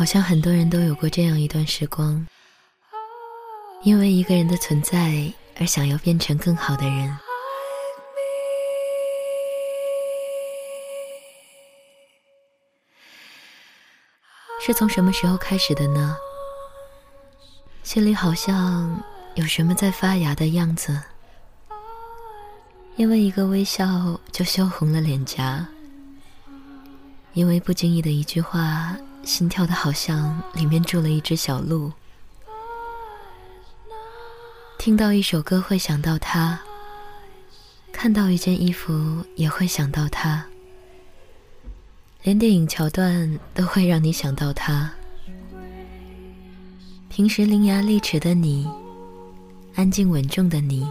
好像很多人都有过这样一段时光，因为一个人的存在而想要变成更好的人。是从什么时候开始的呢？心里好像有什么在发芽的样子，因为一个微笑就羞红了脸颊，因为不经意的一句话，心跳的好像里面住了一只小鹿。听到一首歌会想到他，看到一件衣服也会想到他。连电影桥段都会让你想到他。平时伶牙俐齿的你，安静稳重的你，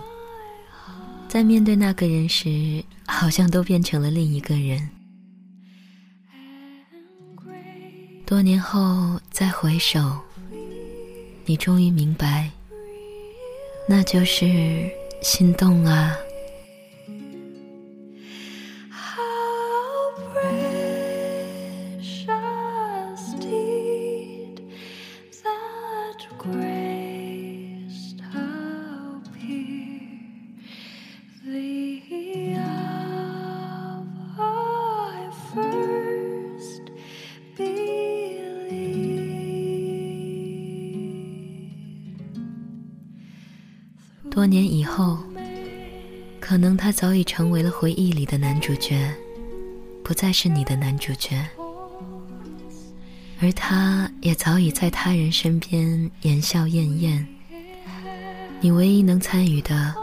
在面对那个人时，好像都变成了另一个人。多年后再回首，你终于明白，那就是心动啊。多年以后，可能他早已成为了回忆里的男主角，不再是你的男主角，而他也早已在他人身边言笑晏晏。你唯一能参与的，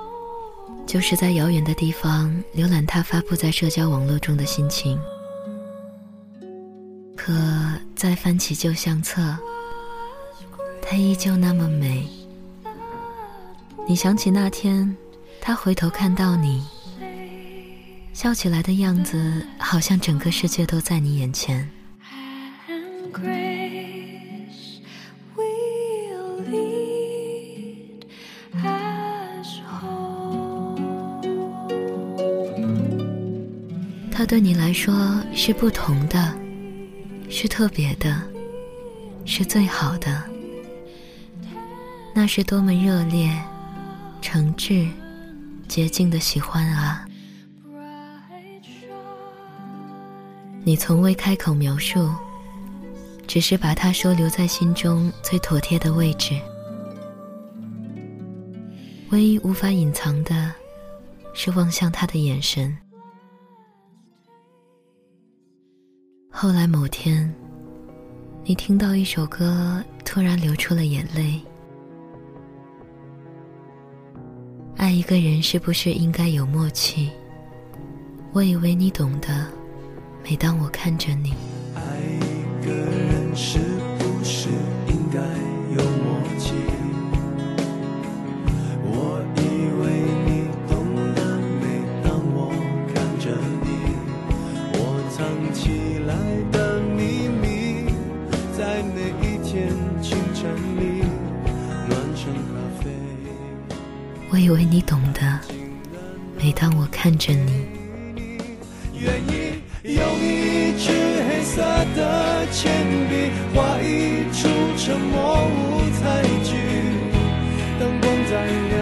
就是在遥远的地方浏览他发布在社交网络中的心情。可再翻起旧相册，他依旧那么美。你想起那天，他回头看到你，笑起来的样子，好像整个世界都在你眼前。他对你来说是不同的，是特别的，是最好的。那是多么热烈！诚挚、洁净的喜欢啊！你从未开口描述，只是把它收留在心中最妥帖的位置。唯一无法隐藏的，是望向他的眼神。后来某天，你听到一首歌，突然流出了眼泪。爱一个人是不是应该有默契？我以为你懂得。每当我看着你，爱一个人是不是应该有默契？我以为你懂得。每当我看着你，我藏起来的秘密，在每一天清晨里我以为你懂得。每当我看着你，愿意用一支黑色的铅笔画一出沉默舞台剧，灯光再亮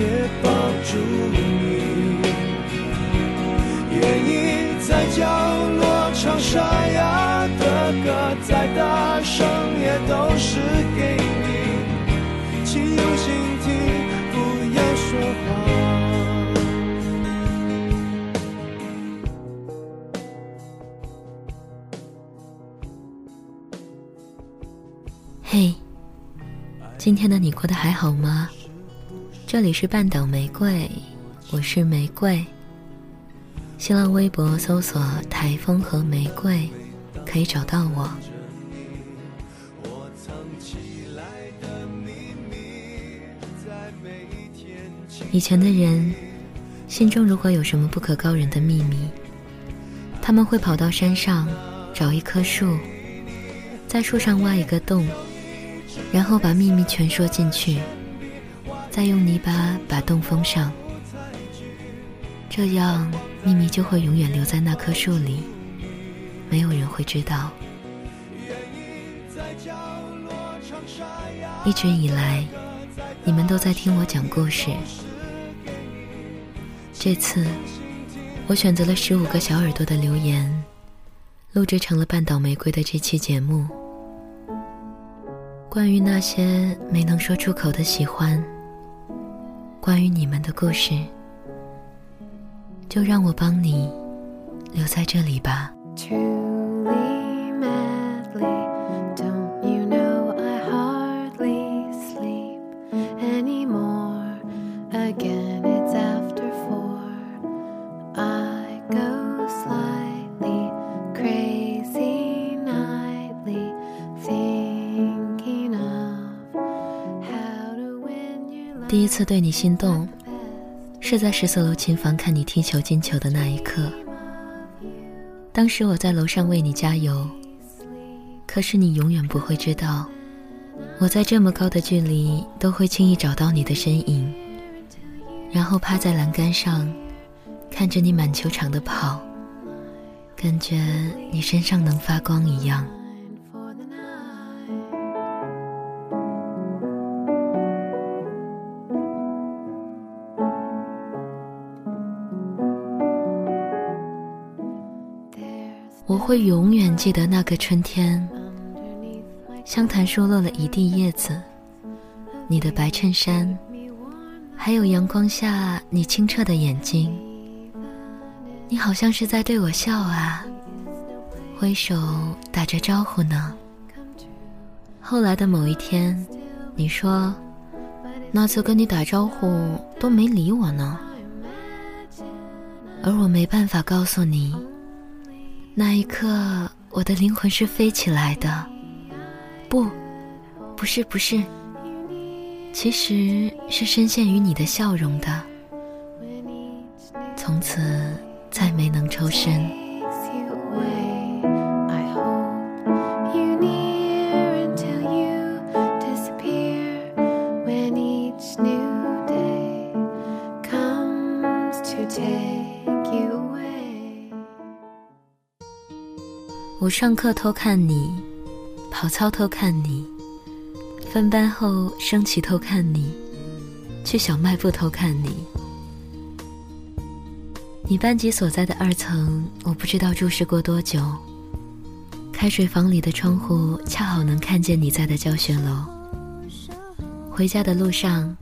也抱住你。愿意在角落唱沙哑的歌，再大声也都是给你，请用心今天的你过得还好吗？这里是半岛玫瑰，我是玫瑰。新浪微博搜索“台风和玫瑰”，可以找到我。以前的人，心中如果有什么不可告人的秘密，他们会跑到山上找一棵树，在树上挖一个洞，然后把秘密全说进去，再用泥巴把洞封上。这样，秘密就会永远留在那棵树里，没有人会知道。一直以来，你们都在听我讲故事。这次，我选择了十五个小耳朵的留言，录制成了半岛玫瑰的这期节目。关于那些没能说出口的喜欢，关于你们的故事，就让我帮你留在这里吧。次对你心动，是在十四楼琴房看你踢球进球的那一刻。当时我在楼上为你加油，可是你永远不会知道，我在这么高的距离都会轻易找到你的身影，然后趴在栏杆上，看着你满球场的跑，感觉你身上能发光一样。我会永远记得那个春天，香檀树落了一地叶子，你的白衬衫，还有阳光下你清澈的眼睛。你好像是在对我笑啊，挥手打着招呼呢。后来的某一天，你说那次跟你打招呼都没理我呢，而我没办法告诉你。那一刻，我的灵魂是飞起来的，不，不是，不是，其实是深陷于你的笑容的，从此再没能抽身。我上课偷看你，跑操偷看你，分班后升旗偷看你，去小卖部偷看你。你班级所在的二层，我不知道注视过多久。开水房里的窗户恰好能看见你在的教学楼。回家的路上，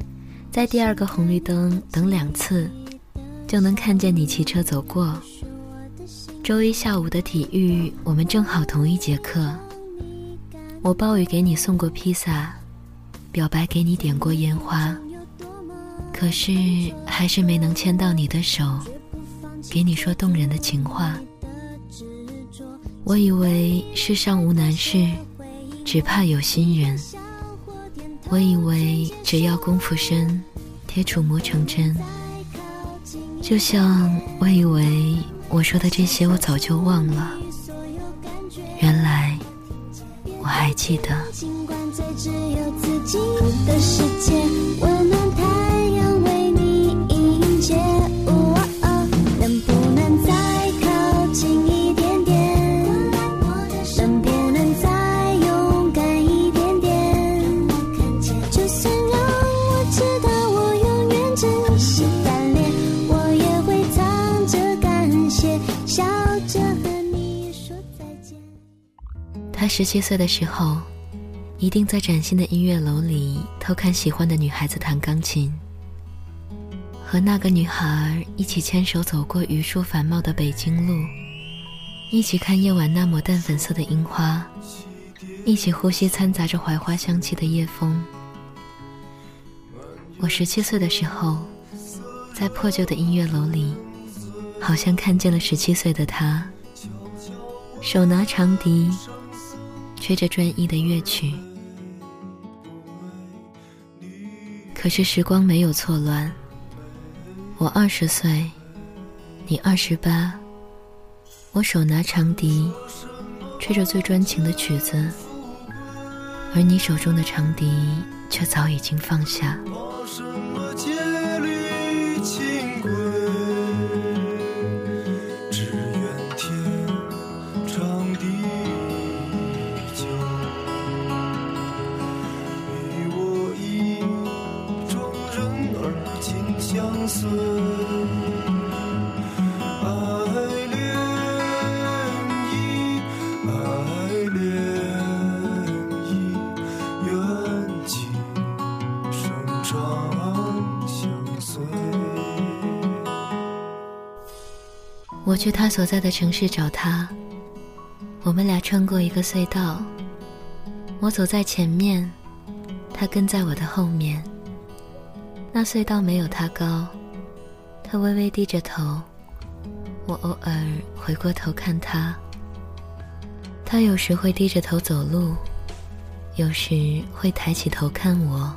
在第二个红绿灯等两次，就能看见你骑车走过。周一下午的体育，我们正好同一节课。我暴雨给你送过披萨，表白给你点过烟花，可是还是没能牵到你的手，给你说动人的情话。我以为世上无难事，只怕有心人。我以为只要功夫深，铁杵磨成针。就像我以为。我说的这些，我早就忘了。原来我还记得。十七岁的时候，一定在崭新的音乐楼里偷看喜欢的女孩子弹钢琴，和那个女孩一起牵手走过榆树繁茂的北京路，一起看夜晚那抹淡粉色的樱花，一起呼吸掺杂着槐花香气的夜风。我十七岁的时候，在破旧的音乐楼里，好像看见了十七岁的他，手拿长笛。吹着专一的乐曲，可是时光没有错乱。我二十岁，你二十八，我手拿长笛，吹着最专情的曲子，而你手中的长笛却早已经放下。我去他所在的城市找他，我们俩穿过一个隧道，我走在前面，他跟在我的后面。那隧道没有他高，他微微低着头，我偶尔回过头看他，他有时会低着头走路，有时会抬起头看我。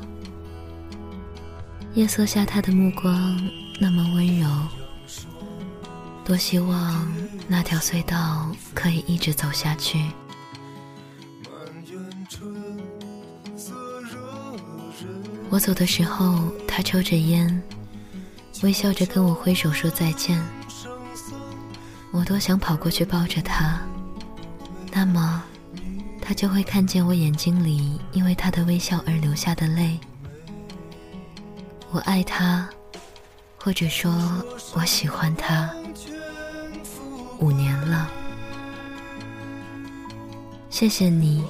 夜色下，他的目光那么温柔。多希望那条隧道可以一直走下去。我走的时候，他抽着烟，微笑着跟我挥手说再见。我多想跑过去抱着他，那么他就会看见我眼睛里因为他的微笑而流下的泪。我爱他，或者说我喜欢他。谢谢你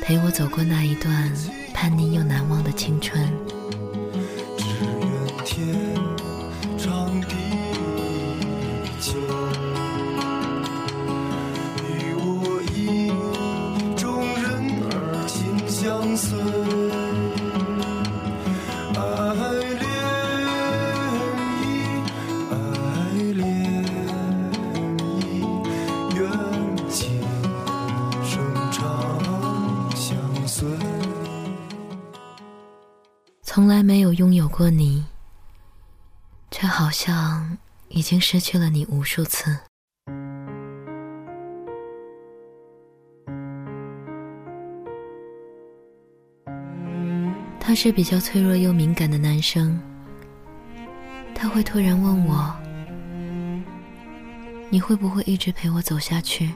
陪我走过那一段叛逆又难忘的青春。没有拥有过你，却好像已经失去了你无数次。他是比较脆弱又敏感的男生，他会突然问我：“你会不会一直陪我走下去？”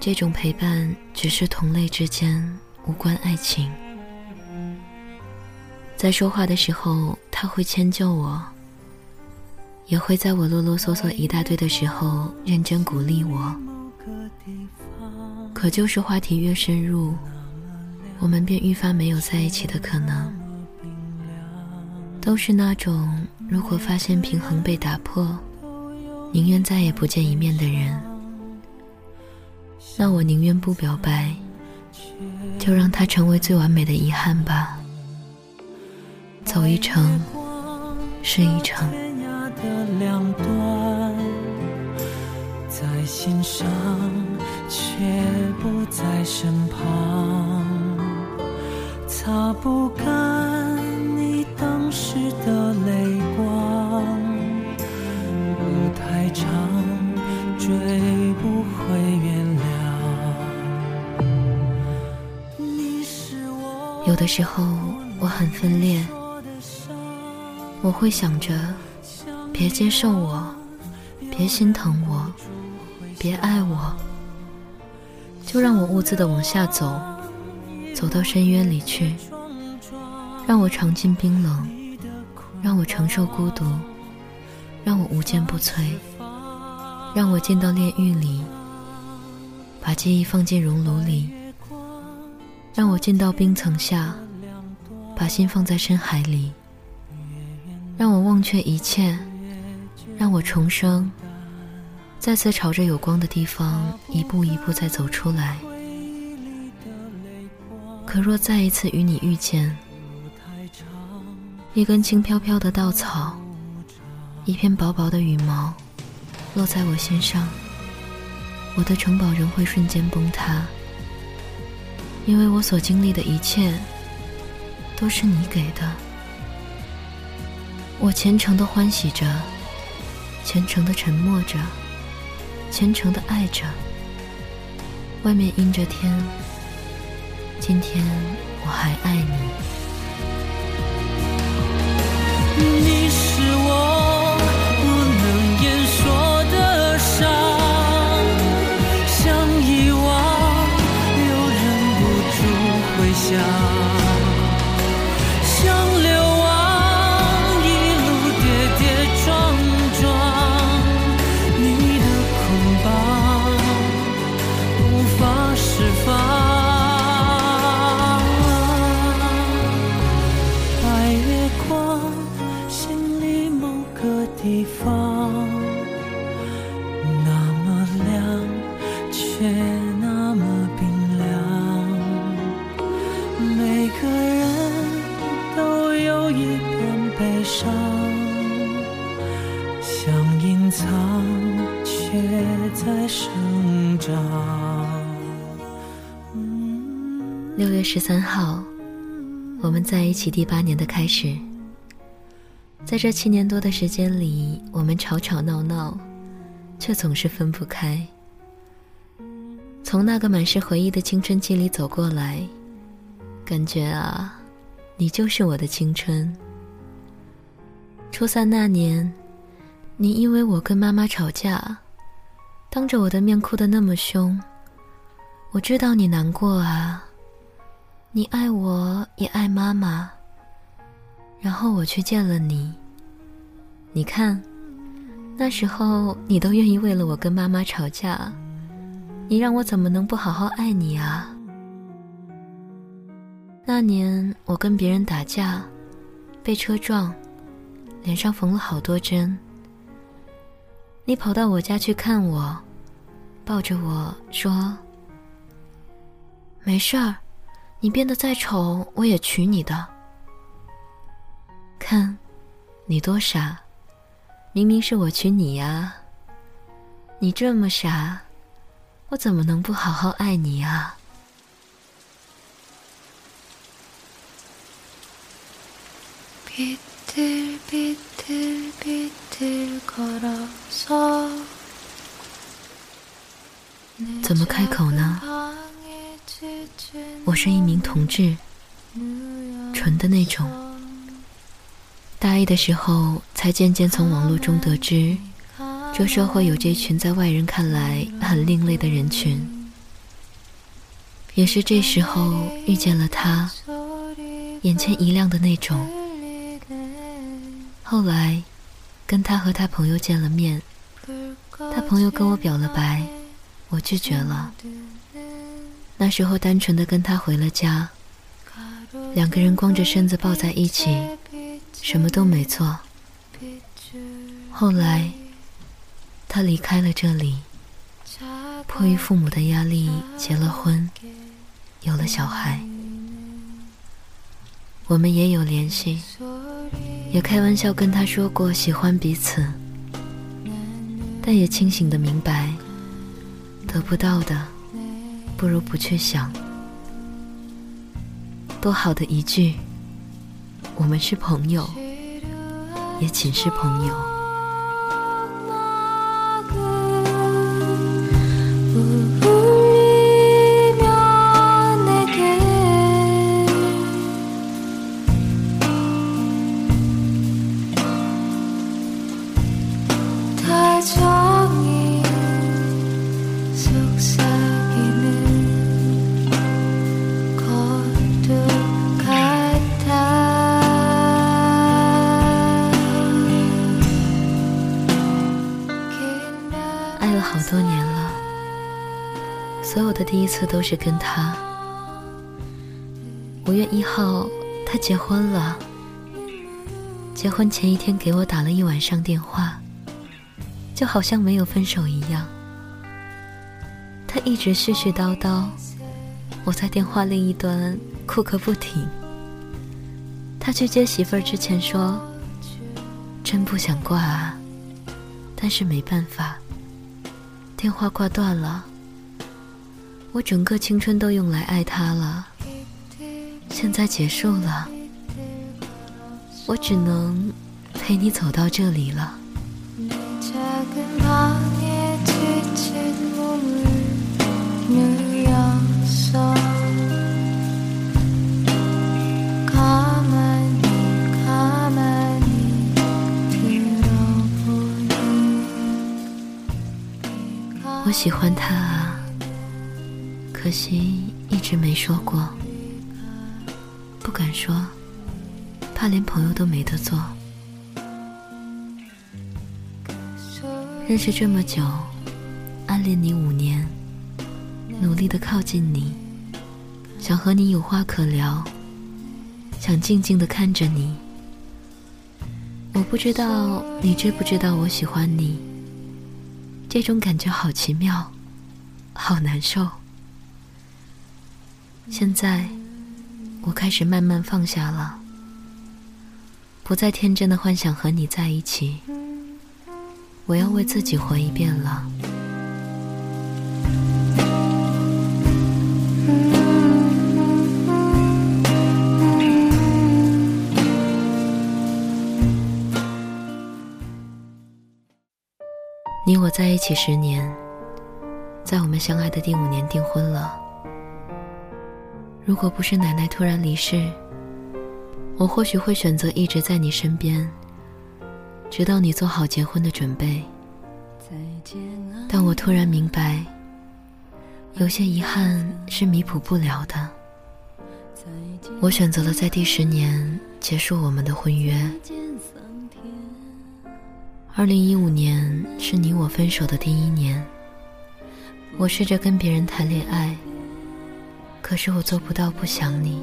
这种陪伴只是同类之间。无关爱情，在说话的时候，他会迁就我，也会在我啰啰嗦嗦一大堆的时候认真鼓励我。可就是话题越深入，我们便愈发没有在一起的可能。都是那种如果发现平衡被打破，宁愿再也不见一面的人。那我宁愿不表白。就让它成为最完美的遗憾吧。走一程是一程。在心上，却不在身旁，擦不干你当时的泪光。路太长，追不回原有的时候我很分裂，我会想着，别接受我，别心疼我，别爱我，就让我兀自的往下走，走到深渊里去，让我尝尽冰冷，让我承受孤独，让我无坚不摧，让我进到炼狱里，把记忆放进熔炉里。让我进到冰层下，把心放在深海里。让我忘却一切，让我重生，再次朝着有光的地方一步一步再走出来。可若再一次与你遇见，一根轻飘飘的稻草，一片薄薄的羽毛，落在我心上，我的城堡仍会瞬间崩塌。因为我所经历的一切，都是你给的。我虔诚的欢喜着，虔诚的沉默着，虔诚的爱着。外面阴着天，今天我还爱你。你是我一点悲伤，想隐藏，却在生长。六月十三号，我们在一起第八年的开始。在这七年多的时间里，我们吵吵闹闹，却总是分不开。从那个满是回忆的青春期里走过来，感觉啊，你就是我的青春。初三那年，你因为我跟妈妈吵架，当着我的面哭得那么凶，我知道你难过啊。你爱我也爱妈妈，然后我去见了你。你看，那时候你都愿意为了我跟妈妈吵架，你让我怎么能不好好爱你啊？那年我跟别人打架，被车撞，脸上缝了好多针。你跑到我家去看我，抱着我说：“没事儿。”你变得再丑，我也娶你的。看，你多傻！明明是我娶你呀。你这么傻，我怎么能不好好爱你啊？怎么开口呢？我是一名同志，纯的那种。大一的时候，才渐渐从网络中得知，这社会有这群在外人看来很另类的人群。也是这时候遇见了他，眼前一亮的那种。后来，跟他和他朋友见了面，他朋友跟我表了白，我拒绝了。那时候单纯的跟他回了家，两个人光着身子抱在一起，什么都没做。后来，他离开了这里，迫于父母的压力结了婚，有了小孩。我们也有联系，也开玩笑跟他说过喜欢彼此，但也清醒的明白，得不到的。不如不去想，多好的一句，我们是朋友，也仅是朋友。是跟他。五月一号，他结婚了。结婚前一天给我打了一晚上电话，就好像没有分手一样。他一直絮絮叨叨，我在电话另一端哭个不停。他去接媳妇儿之前说：“真不想挂啊，但是没办法，电话挂断了。”我整个青春都用来爱他了，现在结束了，我只能陪你走到这里了。我喜欢他啊。可惜一直没说过，不敢说，怕连朋友都没得做。认识这么久，暗恋你五年，努力的靠近你，想和你有话可聊，想静静的看着你。我不知道你知不知道我喜欢你，这种感觉好奇妙。好难受。现在，我开始慢慢放下了，不再天真的幻想和你在一起。我要为自己活一遍了。你我在一起十年，在我们相爱的第五年订婚了。如果不是奶奶突然离世，我或许会选择一直在你身边，直到你做好结婚的准备。但我突然明白，有些遗憾是弥补不了的。我选择了在第十年结束我们的婚约。二零一五年是你我分手的第一年，我试着跟别人谈恋爱，可是我做不到不想你。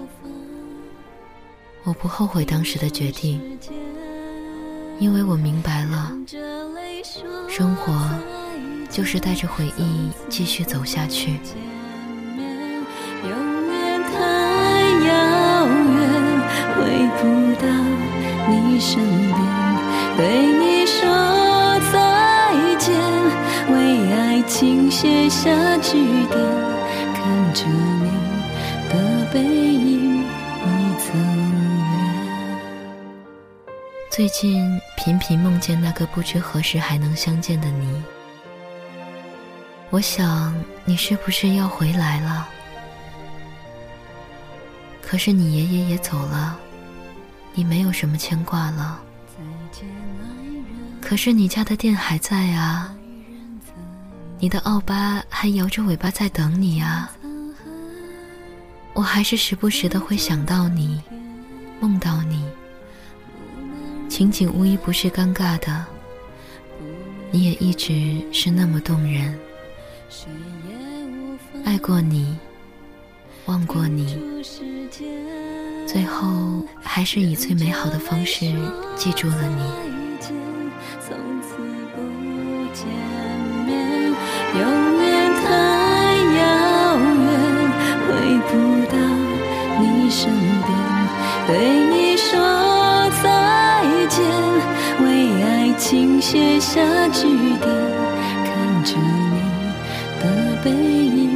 我不后悔当时的决定，因为我明白了，生活就是带着回忆继续走下去。永远太遥远，回不到你身边，对你。请写下句点，看着你的背影已走远。最近频频梦见那个不知何时还能相见的你，我想你是不是要回来了？可是你爷爷也走了，你没有什么牵挂了。可是你家的店还在啊。你的奥巴还摇着尾巴在等你啊！我还是时不时的会想到你，梦到你，情景无一不是尴尬的，你也一直是那么动人。爱过你，忘过你，最后还是以最美好的方式记住了你。不到你身边，对你说再见，为爱情写下句点，看着你的背影。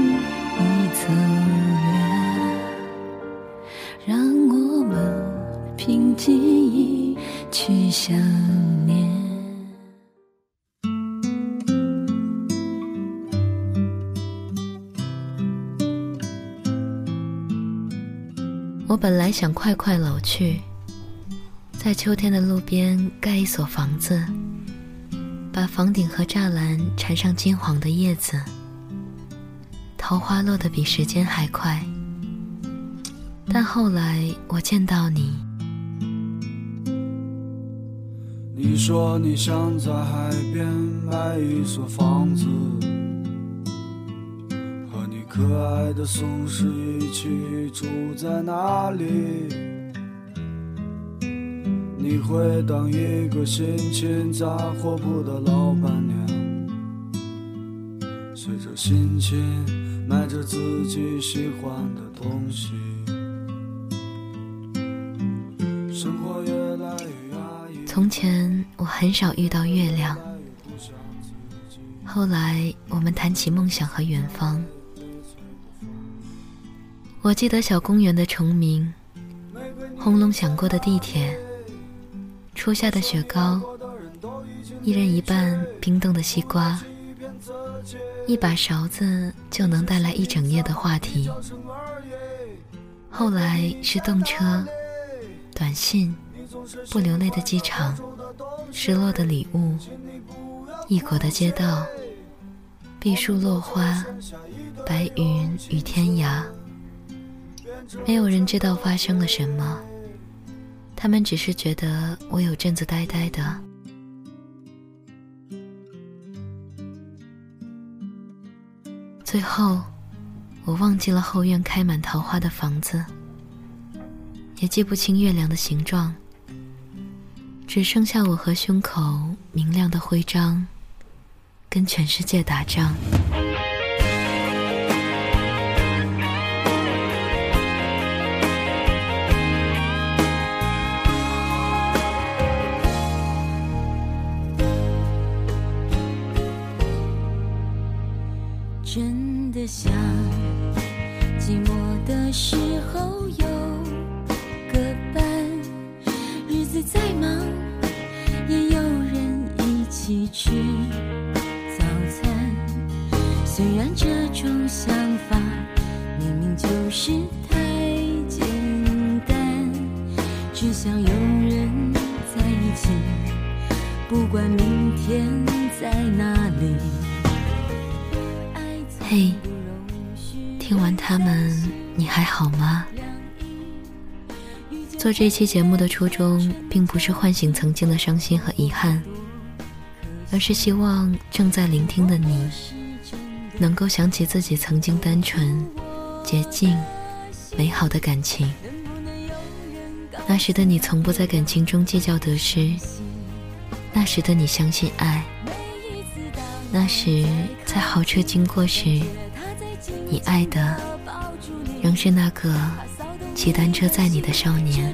本来想快快老去，在秋天的路边盖一所房子，把房顶和栅栏缠上金黄的叶子，桃花落得比时间还快。但后来我见到你，你说你想在海边买一所房子。可爱的松狮一起住在哪里？你会当一个心情杂货铺的老板娘，随着心情买着自己喜欢的东西。生活越来越压抑。从前我很少遇到月亮，后来我们谈起梦想和远方。我记得小公园的虫鸣，轰隆响过的地铁，初夏的雪糕，一人一半冰冻的西瓜，一把勺子就能带来一整夜的话题。后来是动车、短信、不流泪的机场、失落的礼物、异国的街道、碧树落花、白云与天涯。没有人知道发生了什么，他们只是觉得我有阵子呆呆的。最后，我忘记了后院开满桃花的房子，也记不清月亮的形状，只剩下我和胸口明亮的徽章，跟全世界打仗。起吃早餐。虽然这种想法明明就是太简单，只想有人在一起，不管明天在哪里。嘿，听完他们，你还好吗？做这期节目的初衷，并不是唤醒曾经的伤心和遗憾，而是希望正在聆听的你，能够想起自己曾经单纯、洁净、美好的感情。那时的你，从不在感情中计较得失；那时的你，相信爱。那时，在豪车经过时，你爱的仍是那个骑单车载你的少年。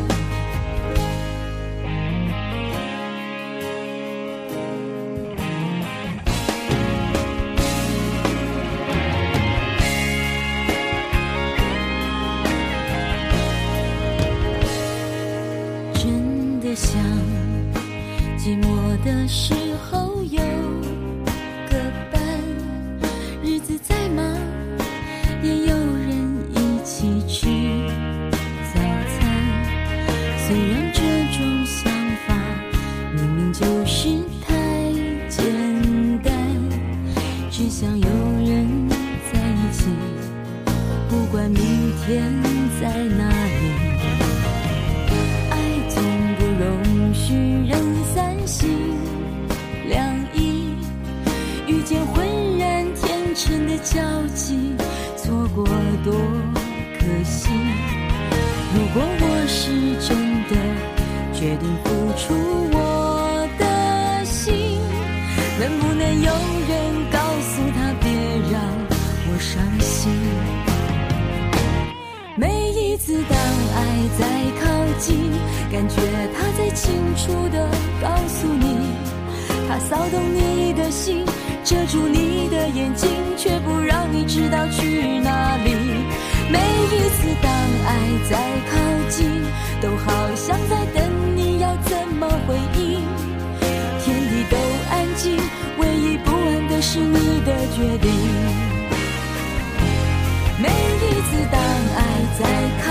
不管明天在哪里爱总不容许人三心两意。遇见浑然天成的交集错过多可惜。如果我是真的决定付出我的心能不能有感觉他在清楚地告诉你，他骚动你的心，遮住你的眼睛，却不让你知道去哪里。每一次当爱在靠近，都好像在等你要怎么回应。天地都安静，唯一不安的是你的决定。每一次当爱在靠，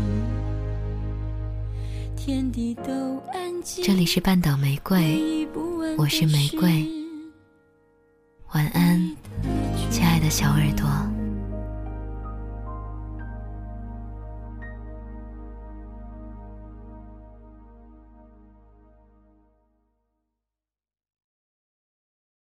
天地都安静。这里是半岛玫瑰，我是玫瑰。晚安，亲爱的小耳朵。